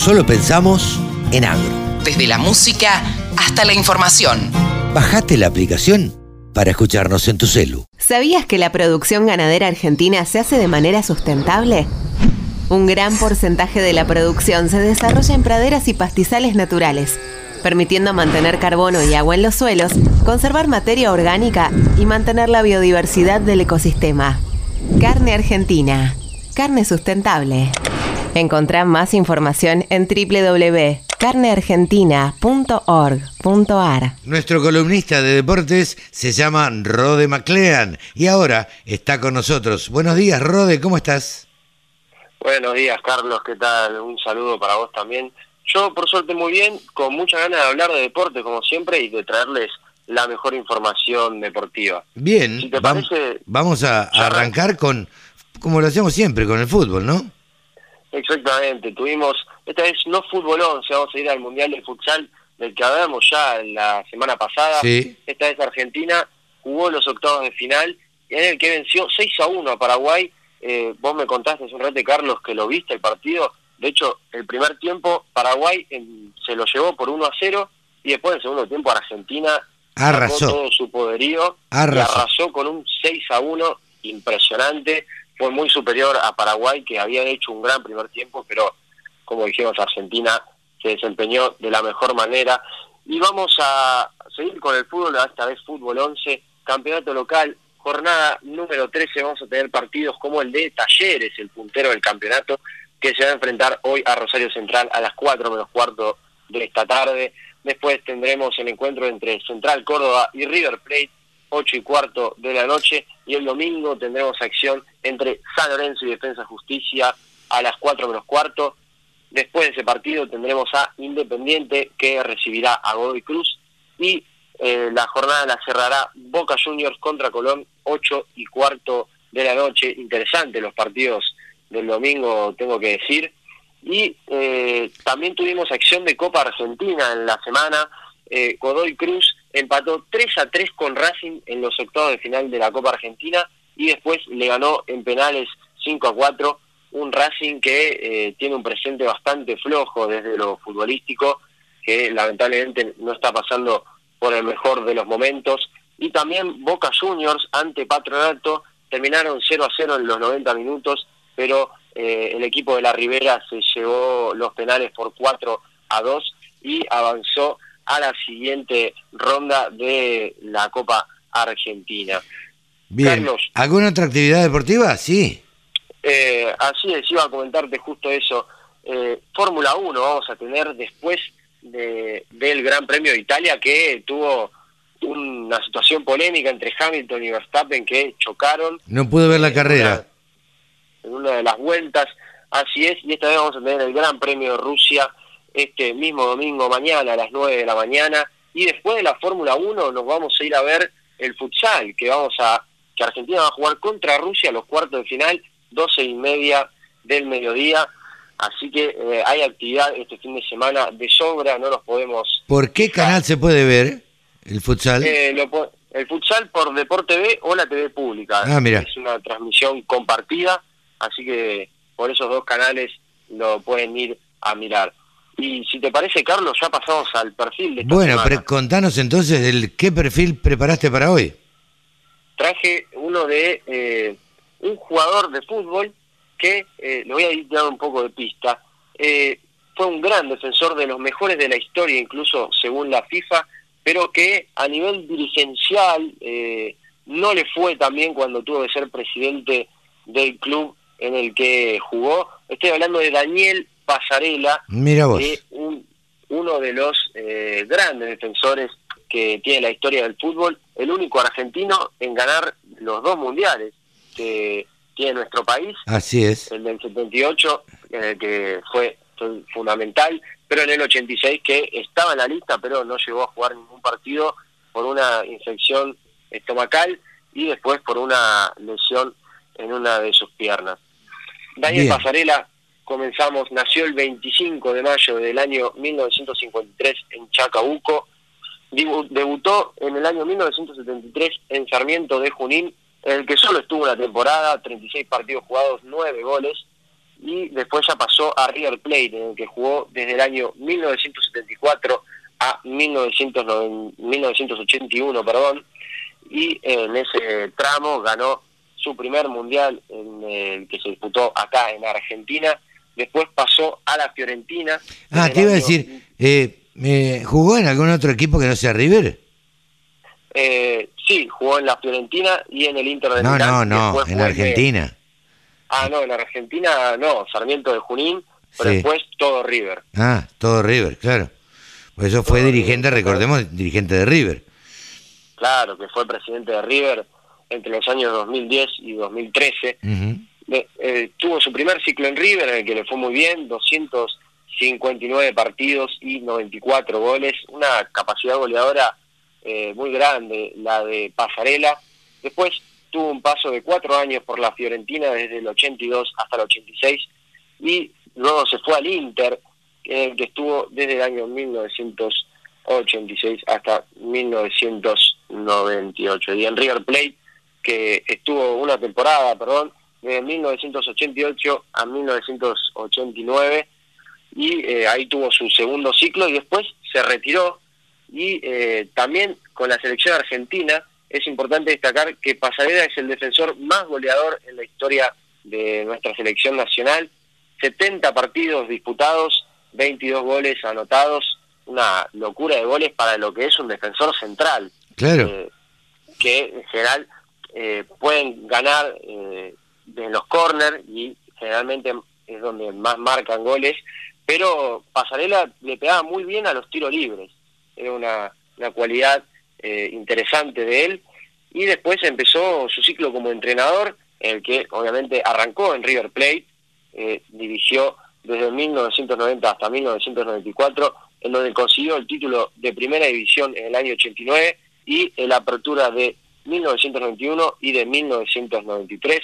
solo pensamos en agro. Desde la música hasta la información. Bajate la aplicación para escucharnos en tu celu. ¿Sabías que la producción ganadera argentina se hace de manera sustentable? Un gran porcentaje de la producción se desarrolla en praderas y pastizales naturales, permitiendo mantener carbono y agua en los suelos, conservar materia orgánica y mantener la biodiversidad del ecosistema. Carne Argentina. Carne sustentable. Encontrá más información en www.carneargentina.org.ar. Nuestro columnista de deportes se llama Rode MacLean y ahora está con nosotros. Buenos días, Rode, ¿cómo estás? Buenos días, Carlos, ¿qué tal? Un saludo para vos también. Yo, por suerte, muy bien, con mucha ganas de hablar de deporte, como siempre, y de traerles la mejor información deportiva. Bien, vamos a arrancar con, como lo hacemos siempre, con el fútbol, ¿no? Exactamente, tuvimos, esta vez no fútbol 11, vamos a ir al Mundial de Futsal, del que hablamos ya la semana pasada. Esta vez Argentina jugó los octavos de final, en el que venció 6 a 1 a Paraguay. Eh, vos me contaste hace un rato, Carlos, que lo viste el partido. De hecho, el primer tiempo Paraguay se lo llevó por 1 a 0 y después el segundo tiempo Argentina arrasó todo su poderío arrasó. arrasó con un 6 a 1 impresionante fue muy superior a Paraguay, que había hecho un gran primer tiempo, pero como dijimos, Argentina se desempeñó de la mejor manera. Y vamos a seguir con el fútbol, esta vez fútbol 11, campeonato local, jornada número 13, vamos a tener partidos como el de Talleres, el puntero del campeonato, que se va a enfrentar hoy a Rosario Central a las 4 menos cuarto de esta tarde. Después tendremos el encuentro entre Central Córdoba y River Plate, 8 y cuarto de la noche, y el domingo tendremos acción entre San Lorenzo y Defensa Justicia a las 4 menos cuarto. Después de ese partido tendremos a Independiente que recibirá a Godoy Cruz y eh, la jornada la cerrará Boca Juniors contra Colón 8 y cuarto de la noche. Interesante los partidos del domingo, tengo que decir. Y eh, también tuvimos acción de Copa Argentina en la semana. Eh, Godoy Cruz empató 3 a 3 con Racing en los octavos de final de la Copa Argentina y después le ganó en penales 5 a 4 un Racing que eh, tiene un presente bastante flojo desde lo futbolístico, que lamentablemente no está pasando por el mejor de los momentos. Y también Boca Juniors ante Patronato terminaron 0 a 0 en los 90 minutos, pero eh, el equipo de la Ribera se llevó los penales por 4 a 2 y avanzó a la siguiente ronda de la Copa Argentina. Bien. ¿Alguna otra actividad deportiva? Sí. Eh, así es, iba a comentarte justo eso. Eh, Fórmula 1 vamos a tener después de, del Gran Premio de Italia que tuvo una situación polémica entre Hamilton y Verstappen que chocaron. No pude ver la carrera. en una de las vueltas, así es, y esta vez vamos a tener el Gran Premio de Rusia este mismo domingo mañana a las 9 de la mañana. Y después de la Fórmula 1 nos vamos a ir a ver el futsal que vamos a que Argentina va a jugar contra Rusia los cuartos de final 12 y media del mediodía. Así que eh, hay actividad este fin de semana de sobra no nos podemos ¿por qué canal se puede ver el futsal? Eh, el futsal por Deporte TV o la TV pública. Ah, mira. es una transmisión compartida así que por esos dos canales lo pueden ir a mirar y si te parece, Carlos, ya pasamos al perfil de esta Bueno, contanos entonces el qué perfil preparaste para hoy. Traje uno de eh, un jugador de fútbol que, eh, le voy a dar un poco de pista, eh, fue un gran defensor de los mejores de la historia, incluso según la FIFA, pero que a nivel dirigencial no le fue tan bien cuando tuvo que ser presidente del club en el que jugó. Estoy hablando de Daniel pasarela Mira vos. uno de los eh, grandes defensores que tiene la historia del fútbol, el único argentino en ganar los dos mundiales que tiene nuestro país. Así es. El del 78, que fue fundamental, pero en el 86 que estaba en la lista, pero no llegó a jugar ningún partido por una infección estomacal y después por una lesión en una de sus piernas. Daniel Pasarela comenzamos, nació el 25 de mayo del año 1953 en Chacabuco, debutó en el año 1973 en Sarmiento de Junín, en el que solo estuvo una temporada, 36 partidos jugados, 9 goles, y después ya pasó a River Plate, en el que jugó desde el año 1974 a 1981, perdón, y en ese tramo ganó su primer mundial en el que se disputó acá en Argentina. Después pasó a la Fiorentina. Ah, te iba a decir, eh, ¿jugó en algún otro equipo que no sea River? Eh, sí, jugó en la Fiorentina y en el Inter de No, no, no, en Argentina. Ah, no, en Argentina no, Sarmiento de Junín, pero después todo River. Ah, todo River, claro. Por eso fue dirigente, recordemos, dirigente de River. Claro, que fue presidente de River entre los años 2010 y 2013. Eh, tuvo su primer ciclo en River, en el que le fue muy bien, 259 partidos y 94 goles, una capacidad goleadora eh, muy grande, la de Pasarela. Después tuvo un paso de cuatro años por la Fiorentina desde el 82 hasta el 86 y luego se fue al Inter, que estuvo desde el año 1986 hasta 1998. Y en River Plate, que estuvo una temporada, perdón, de 1988 a 1989 y eh, ahí tuvo su segundo ciclo y después se retiró y eh, también con la selección argentina es importante destacar que Pasarela es el defensor más goleador en la historia de nuestra selección nacional. 70 partidos disputados, 22 goles anotados, una locura de goles para lo que es un defensor central. Claro. Eh, que en general eh, pueden ganar en los corners y generalmente es donde más marcan goles, pero Pasarela le pegaba muy bien a los tiros libres. Era una, una cualidad eh, interesante de él. Y después empezó su ciclo como entrenador, el que obviamente arrancó en River Plate, eh, dirigió desde 1990 hasta 1994, en donde consiguió el título de primera división en el año 89 y en la apertura de 1991 y de 1993.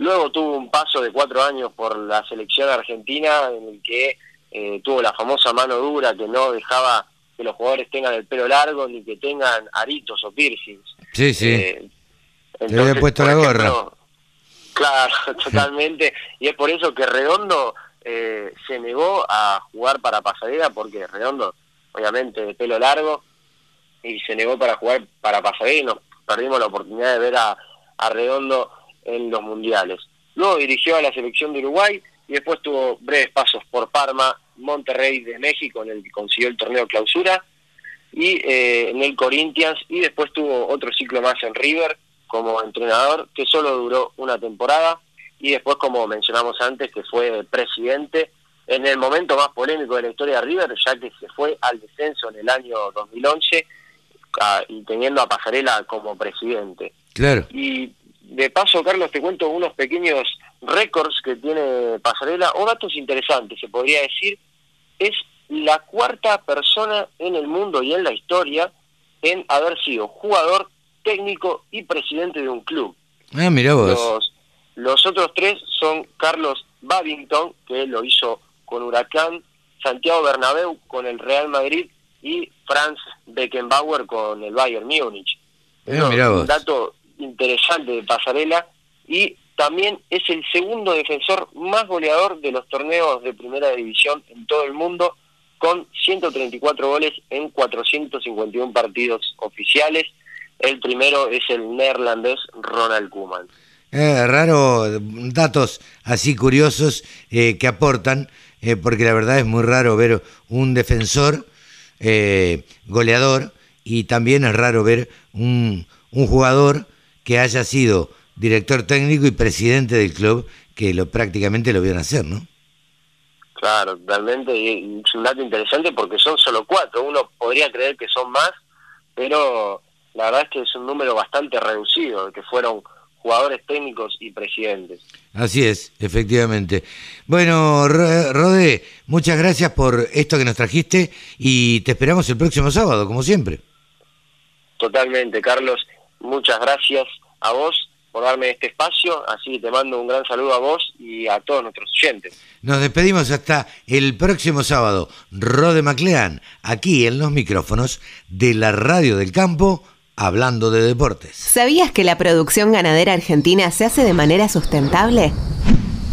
Luego tuvo un paso de cuatro años por la selección argentina en el que eh, tuvo la famosa mano dura que no dejaba que los jugadores tengan el pelo largo ni que tengan aritos o piercings. Sí, sí. Eh, Le había puesto la gorra. claro, totalmente. y es por eso que Redondo eh, se negó a jugar para Pasadena, porque Redondo, obviamente, de pelo largo, y se negó para jugar para Pasadena y nos perdimos la oportunidad de ver a, a Redondo en los mundiales. Luego dirigió a la selección de Uruguay y después tuvo breves pasos por Parma, Monterrey de México, en el que consiguió el torneo clausura, y eh, en el Corinthians, y después tuvo otro ciclo más en River como entrenador, que solo duró una temporada, y después, como mencionamos antes, que fue presidente en el momento más polémico de la historia de River, ya que se fue al descenso en el año 2011 y teniendo a Pasarela como presidente. Claro. Y de paso, Carlos, te cuento unos pequeños récords que tiene Pasarela, o datos interesantes, se podría decir, es la cuarta persona en el mundo y en la historia en haber sido jugador, técnico y presidente de un club. Ah, mira vos. Los, otros tres son Carlos Babington, que lo hizo con Huracán, Santiago Bernabéu con el Real Madrid y Franz Beckenbauer con el Bayern Múnich. Ah, un dato interesante de Pasarela y también es el segundo defensor más goleador de los torneos de primera división en todo el mundo, con 134 goles en 451 partidos oficiales. El primero es el neerlandés Ronald Koeman. Eh, raro, datos así curiosos eh, que aportan, eh, porque la verdad es muy raro ver un defensor goleador y también es raro ver un, un jugador que haya sido director técnico y presidente del club, que lo prácticamente lo vieron hacer, ¿no? Claro, realmente es un dato interesante porque son solo cuatro. Uno podría creer que son más, pero la verdad es que es un número bastante reducido, que fueron jugadores técnicos y presidentes. Así es, efectivamente. Bueno, Rodé, muchas gracias por esto que nos trajiste y te esperamos el próximo sábado, como siempre. Totalmente, Carlos. Muchas gracias a vos por darme este espacio, así que te mando un gran saludo a vos y a todos nuestros oyentes. Nos despedimos hasta el próximo sábado. Rode Maclean, aquí en los micrófonos de la Radio del Campo, hablando de deportes. ¿Sabías que la producción ganadera argentina se hace de manera sustentable?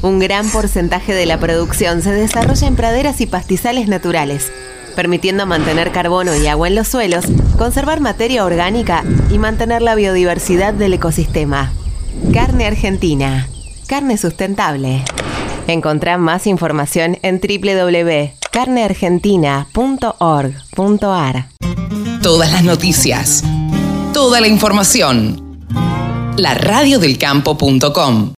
Un gran porcentaje de la producción se desarrolla en praderas y pastizales naturales, permitiendo mantener carbono y agua en los suelos, conservar materia orgánica y mantener la biodiversidad del ecosistema. Carne argentina. Carne sustentable. Encontrá más información en www.carneargentina.org.ar. Todas las noticias, toda la información. La radiodelcampo.com